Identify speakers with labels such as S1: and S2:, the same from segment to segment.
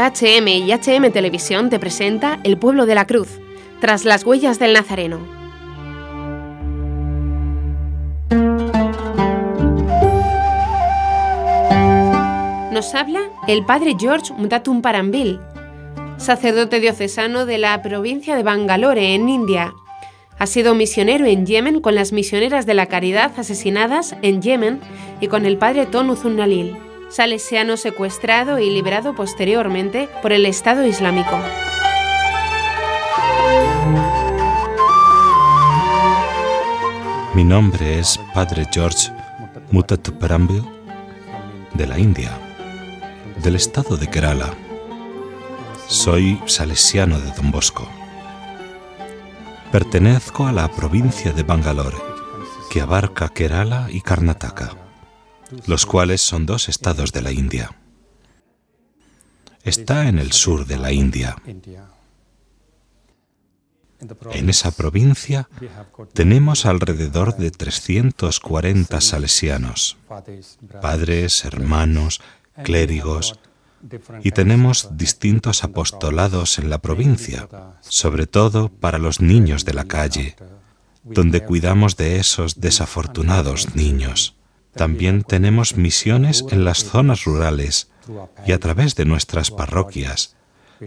S1: HM y HM Televisión te presenta El pueblo de la cruz, tras las huellas del Nazareno. Nos habla el padre George Mutatum Parambil, sacerdote diocesano de la provincia de Bangalore, en India. Ha sido misionero en Yemen con las misioneras de la caridad asesinadas en Yemen y con el padre Ton Uzunalil salesiano secuestrado y liberado posteriormente por el Estado Islámico.
S2: Mi nombre es Padre George Mutatuparambil de la India, del estado de Kerala. Soy salesiano de Don Bosco. Pertenezco a la provincia de Bangalore, que abarca Kerala y Karnataka los cuales son dos estados de la India. Está en el sur de la India. En esa provincia tenemos alrededor de 340 salesianos, padres, hermanos, clérigos, y tenemos distintos apostolados en la provincia, sobre todo para los niños de la calle, donde cuidamos de esos desafortunados niños. También tenemos misiones en las zonas rurales y a través de nuestras parroquias,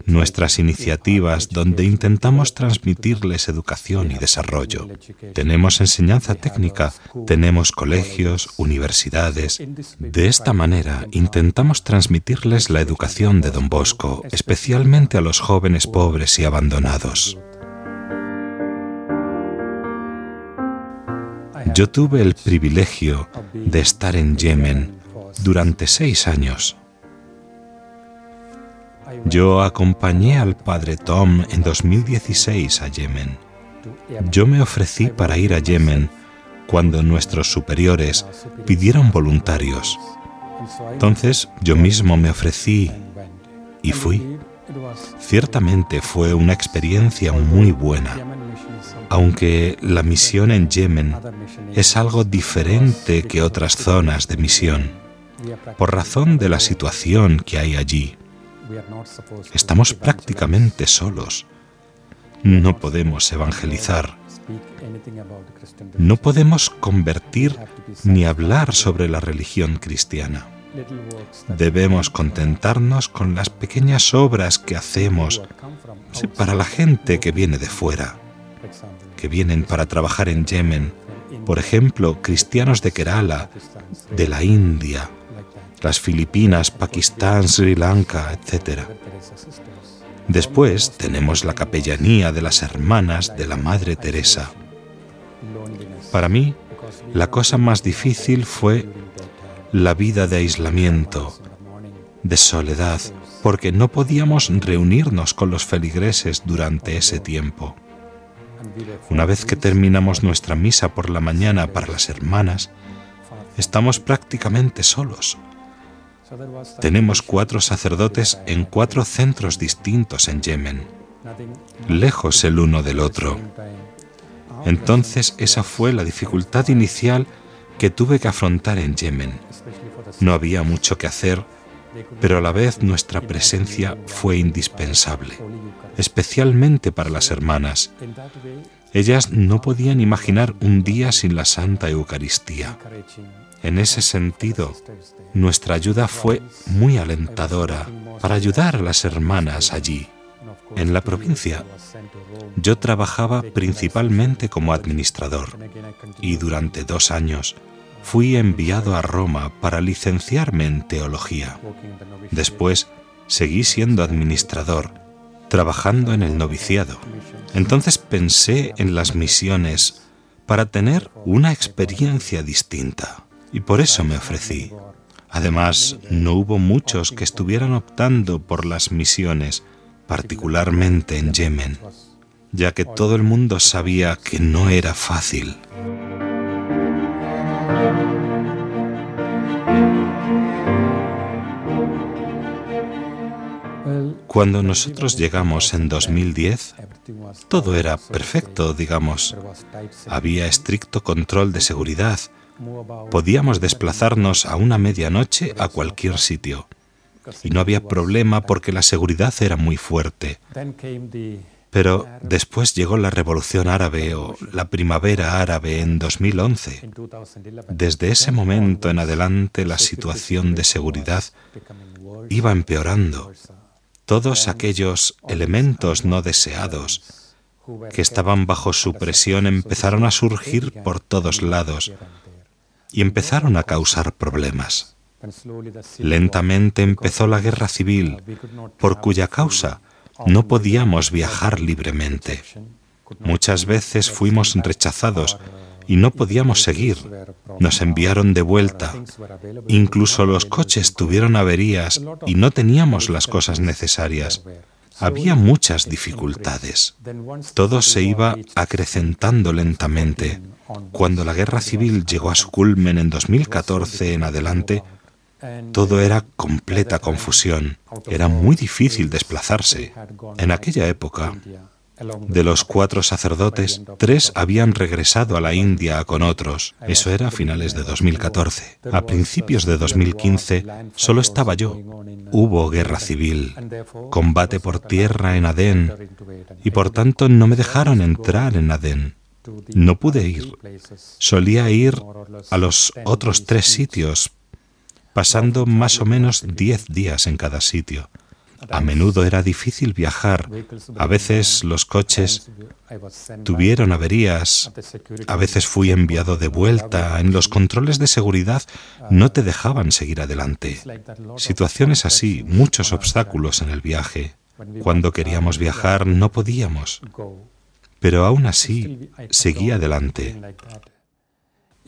S2: nuestras iniciativas donde intentamos transmitirles educación y desarrollo. Tenemos enseñanza técnica, tenemos colegios, universidades. De esta manera intentamos transmitirles la educación de Don Bosco, especialmente a los jóvenes pobres y abandonados. Yo tuve el privilegio de estar en Yemen durante seis años. Yo acompañé al padre Tom en 2016 a Yemen. Yo me ofrecí para ir a Yemen cuando nuestros superiores pidieron voluntarios. Entonces yo mismo me ofrecí y fui. Ciertamente fue una experiencia muy buena aunque la misión en Yemen es algo diferente que otras zonas de misión, por razón de la situación que hay allí. Estamos prácticamente solos. No podemos evangelizar. No podemos convertir ni hablar sobre la religión cristiana. Debemos contentarnos con las pequeñas obras que hacemos para la gente que viene de fuera que vienen para trabajar en Yemen, por ejemplo, cristianos de Kerala, de la India, las Filipinas, Pakistán, Sri Lanka, etc. Después tenemos la capellanía de las hermanas de la Madre Teresa. Para mí, la cosa más difícil fue la vida de aislamiento, de soledad, porque no podíamos reunirnos con los feligreses durante ese tiempo. Una vez que terminamos nuestra misa por la mañana para las hermanas, estamos prácticamente solos. Tenemos cuatro sacerdotes en cuatro centros distintos en Yemen, lejos el uno del otro. Entonces esa fue la dificultad inicial que tuve que afrontar en Yemen. No había mucho que hacer, pero a la vez nuestra presencia fue indispensable especialmente para las hermanas. Ellas no podían imaginar un día sin la Santa Eucaristía. En ese sentido, nuestra ayuda fue muy alentadora para ayudar a las hermanas allí. En la provincia, yo trabajaba principalmente como administrador y durante dos años fui enviado a Roma para licenciarme en teología. Después seguí siendo administrador trabajando en el noviciado. Entonces pensé en las misiones para tener una experiencia distinta y por eso me ofrecí. Además, no hubo muchos que estuvieran optando por las misiones, particularmente en Yemen, ya que todo el mundo sabía que no era fácil. Cuando nosotros llegamos en 2010, todo era perfecto, digamos. Había estricto control de seguridad. Podíamos desplazarnos a una medianoche a cualquier sitio. y no había problema porque la seguridad era muy fuerte. Pero después llegó la revolución árabe o la primavera árabe en 2011. Desde ese momento en adelante la situación de seguridad iba empeorando. Todos aquellos elementos no deseados que estaban bajo su presión empezaron a surgir por todos lados y empezaron a causar problemas. Lentamente empezó la guerra civil, por cuya causa no podíamos viajar libremente. Muchas veces fuimos rechazados y no podíamos seguir. Nos enviaron de vuelta. Incluso los coches tuvieron averías y no teníamos las cosas necesarias. Había muchas dificultades. Todo se iba acrecentando lentamente. Cuando la guerra civil llegó a su culmen en 2014 en adelante, todo era completa confusión. Era muy difícil desplazarse. En aquella época, de los cuatro sacerdotes, tres habían regresado a la India con otros. Eso era a finales de 2014. A principios de 2015 solo estaba yo. Hubo guerra civil, combate por tierra en Adén, y por tanto no me dejaron entrar en Adén. No pude ir. Solía ir a los otros tres sitios, pasando más o menos diez días en cada sitio. A menudo era difícil viajar. A veces los coches tuvieron averías. A veces fui enviado de vuelta. En los controles de seguridad no te dejaban seguir adelante. Situaciones así, muchos obstáculos en el viaje. Cuando queríamos viajar no podíamos. Pero aún así seguí adelante.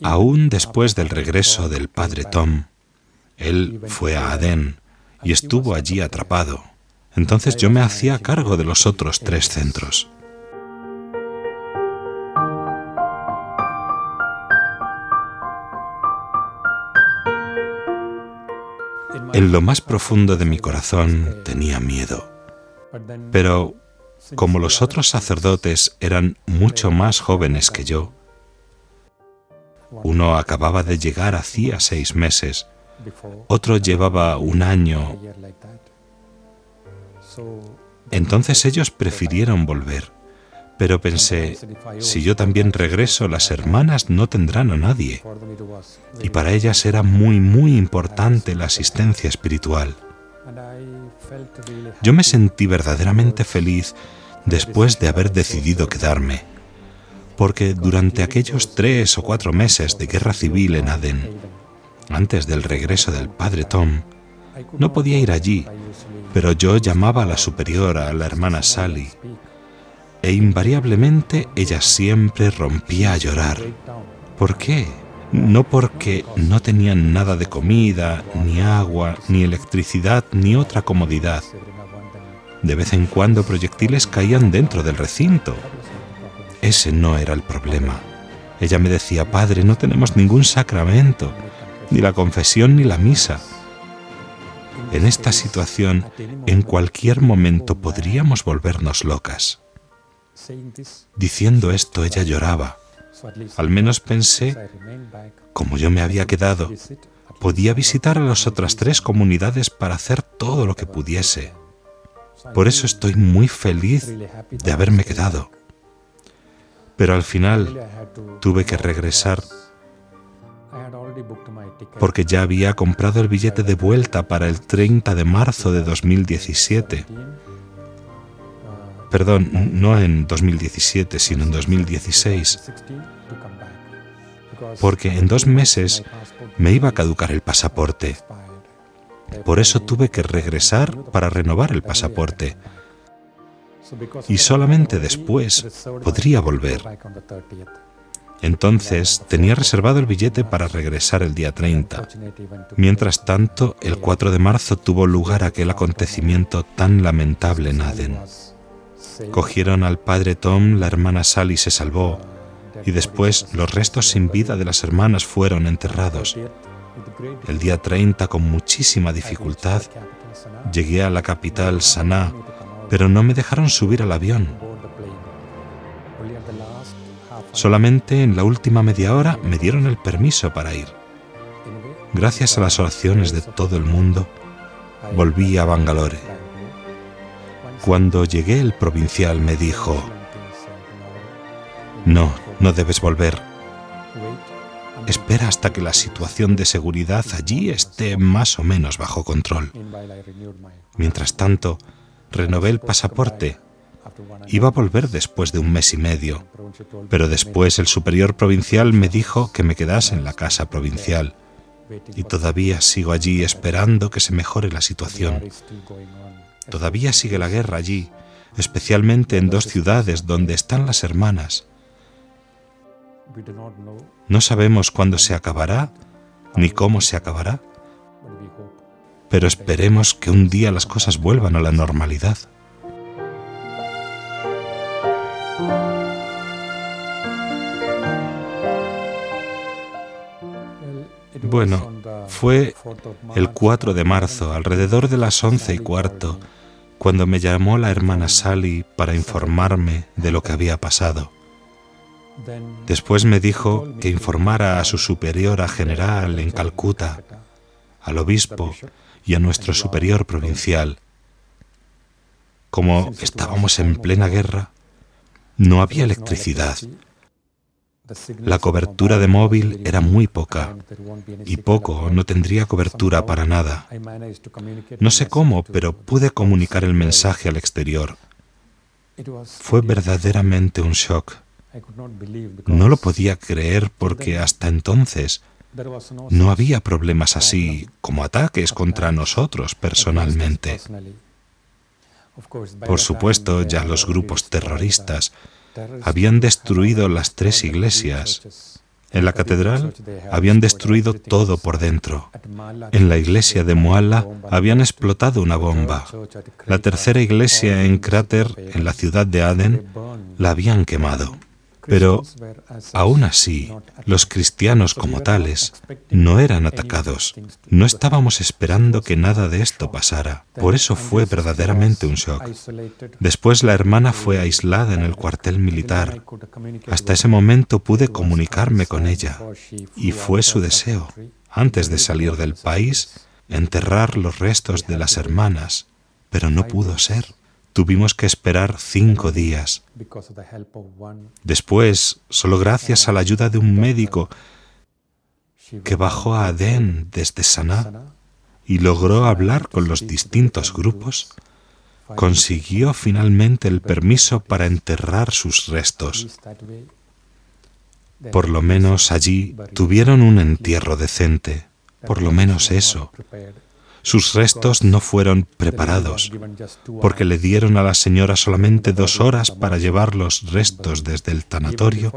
S2: Aún después del regreso del padre Tom, él fue a Adén y estuvo allí atrapado. Entonces yo me hacía cargo de los otros tres centros. En lo más profundo de mi corazón tenía miedo. Pero como los otros sacerdotes eran mucho más jóvenes que yo, uno acababa de llegar hacía seis meses, otro llevaba un año. Entonces ellos prefirieron volver. Pero pensé, si yo también regreso, las hermanas no tendrán a nadie. Y para ellas era muy, muy importante la asistencia espiritual. Yo me sentí verdaderamente feliz después de haber decidido quedarme, porque durante aquellos tres o cuatro meses de guerra civil en Adén, antes del regreso del padre Tom, no podía ir allí, pero yo llamaba a la superiora, a la hermana Sally, e invariablemente ella siempre rompía a llorar. ¿Por qué? No porque no tenían nada de comida, ni agua, ni electricidad, ni otra comodidad. De vez en cuando proyectiles caían dentro del recinto. Ese no era el problema. Ella me decía, Padre, no tenemos ningún sacramento ni la confesión ni la misa. En esta situación, en cualquier momento podríamos volvernos locas. Diciendo esto, ella lloraba. Al menos pensé, como yo me había quedado, podía visitar a las otras tres comunidades para hacer todo lo que pudiese. Por eso estoy muy feliz de haberme quedado. Pero al final tuve que regresar porque ya había comprado el billete de vuelta para el 30 de marzo de 2017. Perdón, no en 2017, sino en 2016. Porque en dos meses me iba a caducar el pasaporte. Por eso tuve que regresar para renovar el pasaporte. Y solamente después podría volver. Entonces tenía reservado el billete para regresar el día 30. Mientras tanto, el 4 de marzo tuvo lugar aquel acontecimiento tan lamentable en Aden. Cogieron al padre Tom, la hermana Sally se salvó, y después los restos sin vida de las hermanas fueron enterrados. El día 30, con muchísima dificultad, llegué a la capital, Sanaa, pero no me dejaron subir al avión. Solamente en la última media hora me dieron el permiso para ir. Gracias a las oraciones de todo el mundo, volví a Bangalore. Cuando llegué el provincial me dijo, no, no debes volver. Espera hasta que la situación de seguridad allí esté más o menos bajo control. Mientras tanto, renové el pasaporte. Iba a volver después de un mes y medio, pero después el superior provincial me dijo que me quedase en la casa provincial y todavía sigo allí esperando que se mejore la situación. Todavía sigue la guerra allí, especialmente en dos ciudades donde están las hermanas. No sabemos cuándo se acabará ni cómo se acabará, pero esperemos que un día las cosas vuelvan a la normalidad. Bueno, fue el 4 de marzo, alrededor de las once y cuarto, cuando me llamó la hermana Sally para informarme de lo que había pasado. Después me dijo que informara a su superiora general en Calcuta, al obispo y a nuestro superior provincial. Como estábamos en plena guerra, no había electricidad la cobertura de móvil era muy poca y poco no tendría cobertura para nada. No sé cómo, pero pude comunicar el mensaje al exterior. Fue verdaderamente un shock. No lo podía creer porque hasta entonces no había problemas así como ataques contra nosotros personalmente. Por supuesto, ya los grupos terroristas habían destruido las tres iglesias. En la catedral habían destruido todo por dentro. En la iglesia de Mualla habían explotado una bomba. La tercera iglesia en Cráter, en la ciudad de Aden, la habían quemado. Pero aún así, los cristianos como tales no eran atacados. No estábamos esperando que nada de esto pasara. Por eso fue verdaderamente un shock. Después la hermana fue aislada en el cuartel militar. Hasta ese momento pude comunicarme con ella y fue su deseo, antes de salir del país, enterrar los restos de las hermanas, pero no pudo ser. Tuvimos que esperar cinco días. Después, solo gracias a la ayuda de un médico que bajó a Adén desde Saná y logró hablar con los distintos grupos, consiguió finalmente el permiso para enterrar sus restos. Por lo menos allí tuvieron un entierro decente, por lo menos eso, sus restos no fueron preparados, porque le dieron a la señora solamente dos horas para llevar los restos desde el tanatorio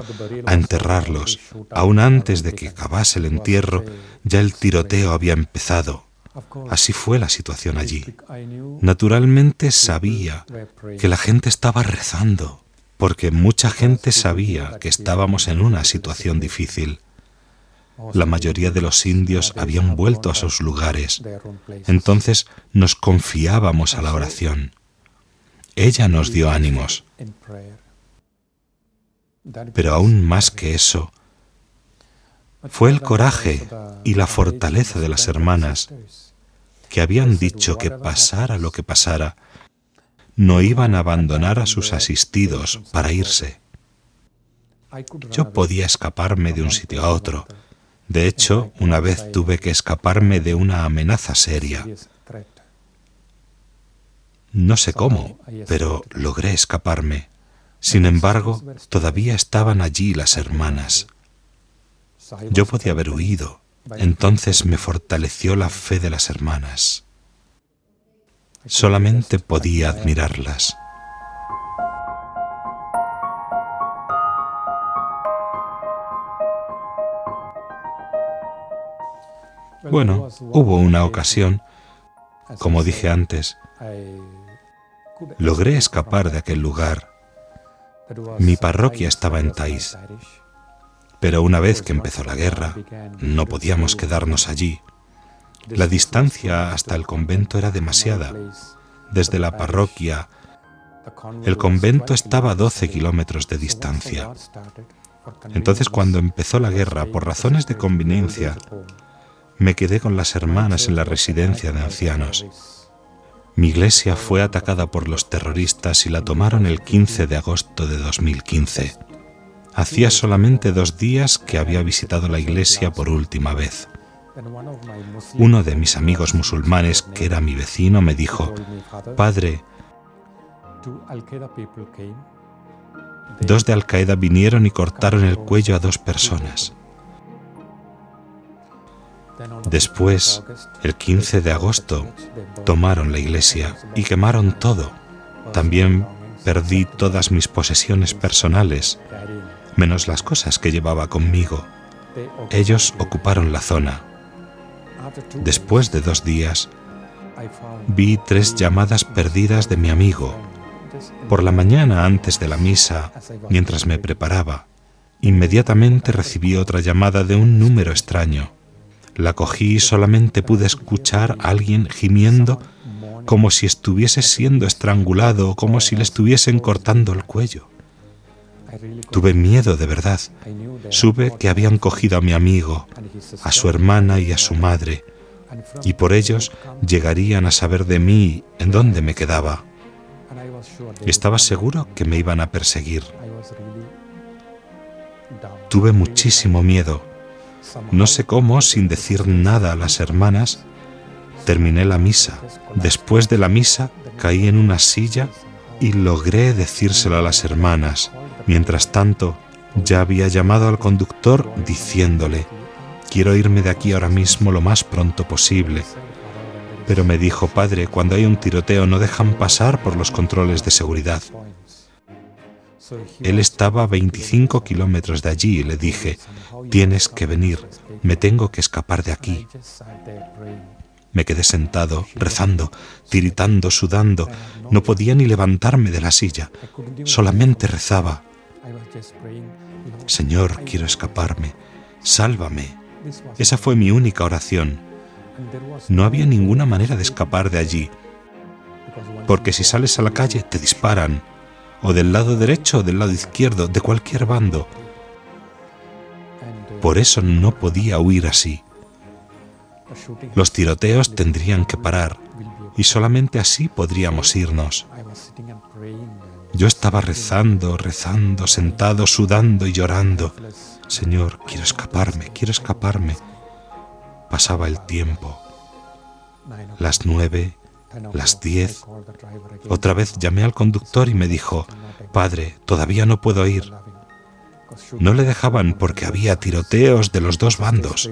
S2: a enterrarlos. Aún antes de que acabase el entierro, ya el tiroteo había empezado. Así fue la situación allí. Naturalmente sabía que la gente estaba rezando, porque mucha gente sabía que estábamos en una situación difícil. La mayoría de los indios habían vuelto a sus lugares. Entonces nos confiábamos a la oración. Ella nos dio ánimos. Pero aún más que eso, fue el coraje y la fortaleza de las hermanas que habían dicho que pasara lo que pasara, no iban a abandonar a sus asistidos para irse. Yo podía escaparme de un sitio a otro, de hecho, una vez tuve que escaparme de una amenaza seria. No sé cómo, pero logré escaparme. Sin embargo, todavía estaban allí las hermanas. Yo podía haber huido. Entonces me fortaleció la fe de las hermanas. Solamente podía admirarlas. Bueno, hubo una ocasión, como dije antes, logré escapar de aquel lugar. Mi parroquia estaba en Tais, pero una vez que empezó la guerra, no podíamos quedarnos allí. La distancia hasta el convento era demasiada. Desde la parroquia, el convento estaba a 12 kilómetros de distancia. Entonces, cuando empezó la guerra, por razones de conveniencia, me quedé con las hermanas en la residencia de ancianos. Mi iglesia fue atacada por los terroristas y la tomaron el 15 de agosto de 2015. Hacía solamente dos días que había visitado la iglesia por última vez. Uno de mis amigos musulmanes, que era mi vecino, me dijo, Padre, dos de Al-Qaeda vinieron y cortaron el cuello a dos personas. Después, el 15 de agosto, tomaron la iglesia y quemaron todo. También perdí todas mis posesiones personales, menos las cosas que llevaba conmigo. Ellos ocuparon la zona. Después de dos días, vi tres llamadas perdidas de mi amigo. Por la mañana antes de la misa, mientras me preparaba, inmediatamente recibí otra llamada de un número extraño. La cogí y solamente pude escuchar a alguien gimiendo como si estuviese siendo estrangulado o como si le estuviesen cortando el cuello. Tuve miedo de verdad. Supe que habían cogido a mi amigo, a su hermana y a su madre, y por ellos llegarían a saber de mí en dónde me quedaba. Estaba seguro que me iban a perseguir. Tuve muchísimo miedo. No sé cómo, sin decir nada a las hermanas, terminé la misa. Después de la misa, caí en una silla y logré decírselo a las hermanas. Mientras tanto, ya había llamado al conductor diciéndole, quiero irme de aquí ahora mismo lo más pronto posible. Pero me dijo, padre, cuando hay un tiroteo no dejan pasar por los controles de seguridad. Él estaba a 25 kilómetros de allí y le dije, tienes que venir, me tengo que escapar de aquí. Me quedé sentado, rezando, tiritando, sudando. No podía ni levantarme de la silla. Solamente rezaba. Señor, quiero escaparme. Sálvame. Esa fue mi única oración. No había ninguna manera de escapar de allí. Porque si sales a la calle te disparan. O del lado derecho o del lado izquierdo, de cualquier bando. Por eso no podía huir así. Los tiroteos tendrían que parar y solamente así podríamos irnos. Yo estaba rezando, rezando, sentado, sudando y llorando. Señor, quiero escaparme, quiero escaparme. Pasaba el tiempo. Las nueve, las diez. Otra vez llamé al conductor y me dijo, Padre, todavía no puedo ir. No le dejaban porque había tiroteos de los dos bandos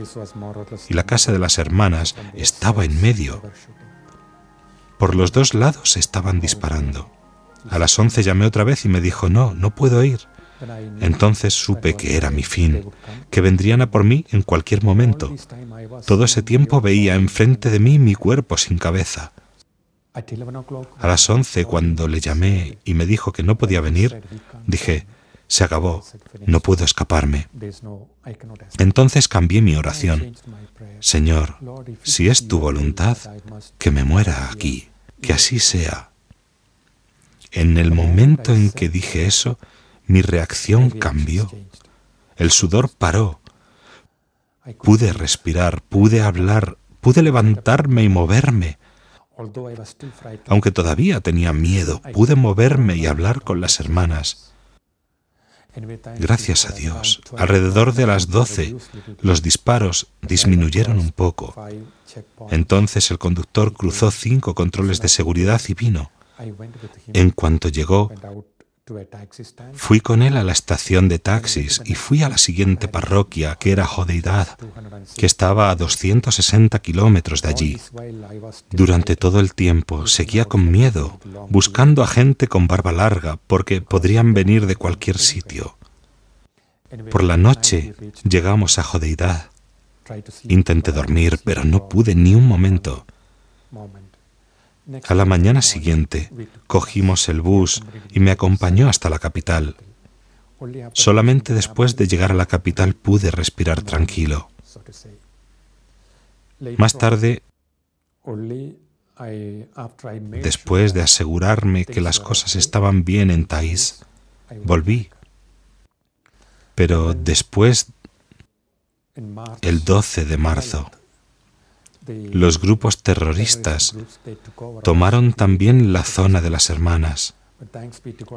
S2: y la casa de las hermanas estaba en medio. Por los dos lados estaban disparando. A las once llamé otra vez y me dijo, no, no puedo ir. Entonces supe que era mi fin, que vendrían a por mí en cualquier momento. Todo ese tiempo veía enfrente de mí mi cuerpo sin cabeza. A las once, cuando le llamé y me dijo que no podía venir, dije, se acabó, no puedo escaparme. Entonces cambié mi oración. Señor, si es tu voluntad, que me muera aquí, que así sea. En el momento en que dije eso, mi reacción cambió. El sudor paró. Pude respirar, pude hablar, pude levantarme y moverme. Aunque todavía tenía miedo, pude moverme y hablar con las hermanas. Gracias a Dios, alrededor de las doce, los disparos disminuyeron un poco. Entonces el conductor cruzó cinco controles de seguridad y vino. En cuanto llegó, fui con él a la estación de taxis y fui a la siguiente parroquia, que era Jodeidad, que estaba a 260 kilómetros de allí. Durante todo el tiempo seguía con miedo, buscando a gente con barba larga, porque podrían venir de cualquier sitio. Por la noche llegamos a Jodeidad. Intenté dormir, pero no pude ni un momento. A la mañana siguiente cogimos el bus y me acompañó hasta la capital. Solamente después de llegar a la capital pude respirar tranquilo. Más tarde, después de asegurarme que las cosas estaban bien en Taís, volví. Pero después, el 12 de marzo, los grupos terroristas tomaron también la zona de las hermanas.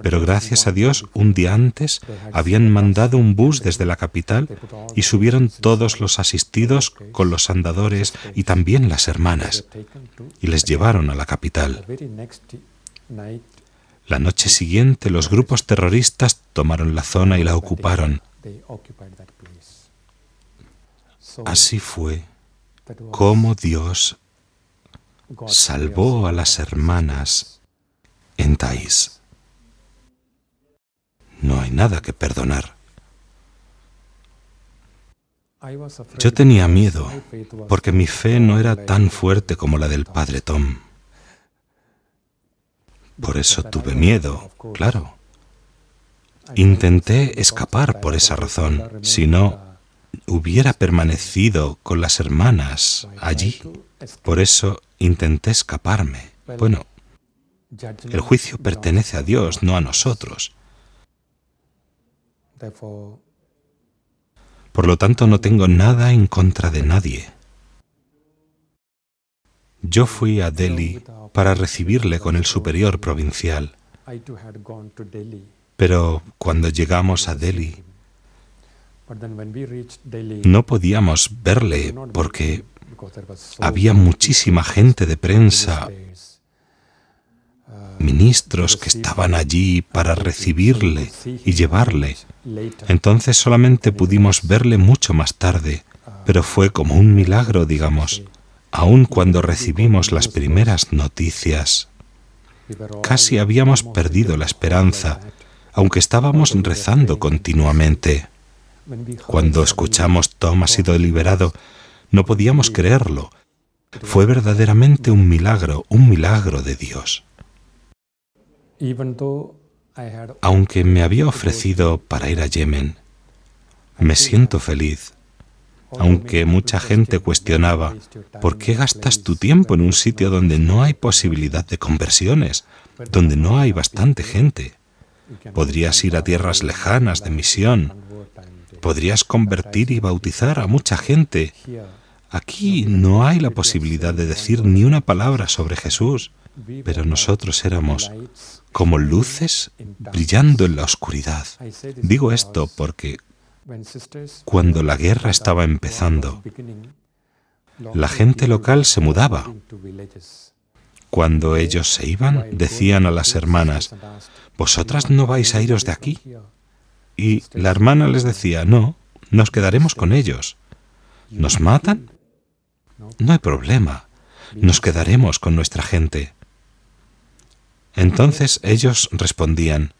S2: Pero gracias a Dios, un día antes habían mandado un bus desde la capital y subieron todos los asistidos con los andadores y también las hermanas y les llevaron a la capital. La noche siguiente los grupos terroristas tomaron la zona y la ocuparon. Así fue como Dios salvó a las hermanas en Taís. No hay nada que perdonar. Yo tenía miedo porque mi fe no era tan fuerte como la del padre Tom. Por eso tuve miedo, claro. Intenté escapar por esa razón. Si no, hubiera permanecido con las hermanas allí. Por eso intenté escaparme. Bueno, el juicio pertenece a Dios, no a nosotros. Por lo tanto, no tengo nada en contra de nadie. Yo fui a Delhi para recibirle con el superior provincial. Pero cuando llegamos a Delhi, no podíamos verle porque había muchísima gente de prensa ministros que estaban allí para recibirle y llevarle. Entonces solamente pudimos verle mucho más tarde, pero fue como un milagro, digamos, aun cuando recibimos las primeras noticias. Casi habíamos perdido la esperanza, aunque estábamos rezando continuamente. Cuando escuchamos Tom ha sido liberado, no podíamos creerlo. Fue verdaderamente un milagro, un milagro de Dios. Aunque me había ofrecido para ir a Yemen, me siento feliz. Aunque mucha gente cuestionaba, ¿por qué gastas tu tiempo en un sitio donde no hay posibilidad de conversiones, donde no hay bastante gente? Podrías ir a tierras lejanas de misión, podrías convertir y bautizar a mucha gente. Aquí no hay la posibilidad de decir ni una palabra sobre Jesús, pero nosotros éramos como luces brillando en la oscuridad. Digo esto porque cuando la guerra estaba empezando, la gente local se mudaba. Cuando ellos se iban, decían a las hermanas, ¿vosotras no vais a iros de aquí? Y la hermana les decía, no, nos quedaremos con ellos. ¿Nos matan? No hay problema, nos quedaremos con nuestra gente. Entonces ellos respondían,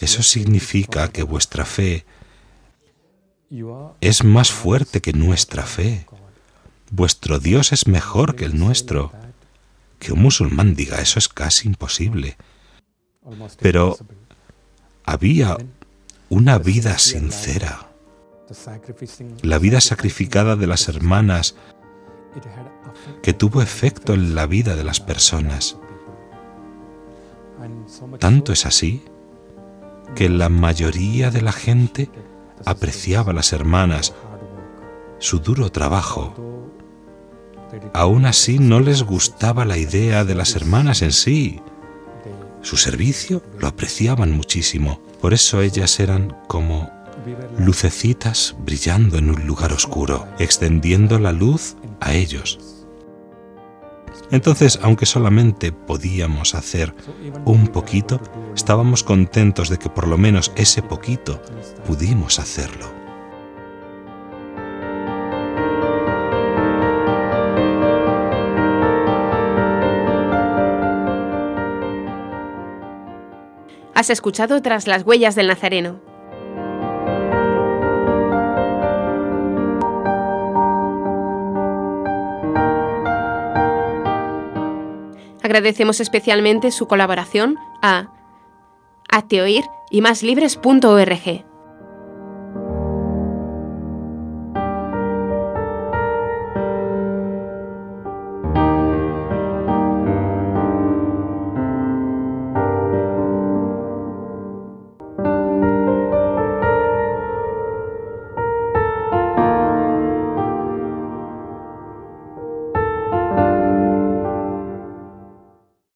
S2: eso significa que vuestra fe es más fuerte que nuestra fe. Vuestro Dios es mejor que el nuestro. Que un musulmán diga eso es casi imposible. Pero había una vida sincera. La vida sacrificada de las hermanas que tuvo efecto en la vida de las personas. Tanto es así que la mayoría de la gente apreciaba a las hermanas, su duro trabajo. Aún así no les gustaba la idea de las hermanas en sí. Su servicio lo apreciaban muchísimo. Por eso ellas eran como lucecitas brillando en un lugar oscuro, extendiendo la luz a ellos. Entonces, aunque solamente podíamos hacer un poquito, estábamos contentos de que por lo menos ese poquito pudimos hacerlo.
S1: Has escuchado tras las huellas del Nazareno Agradecemos especialmente su colaboración a Ateoir y.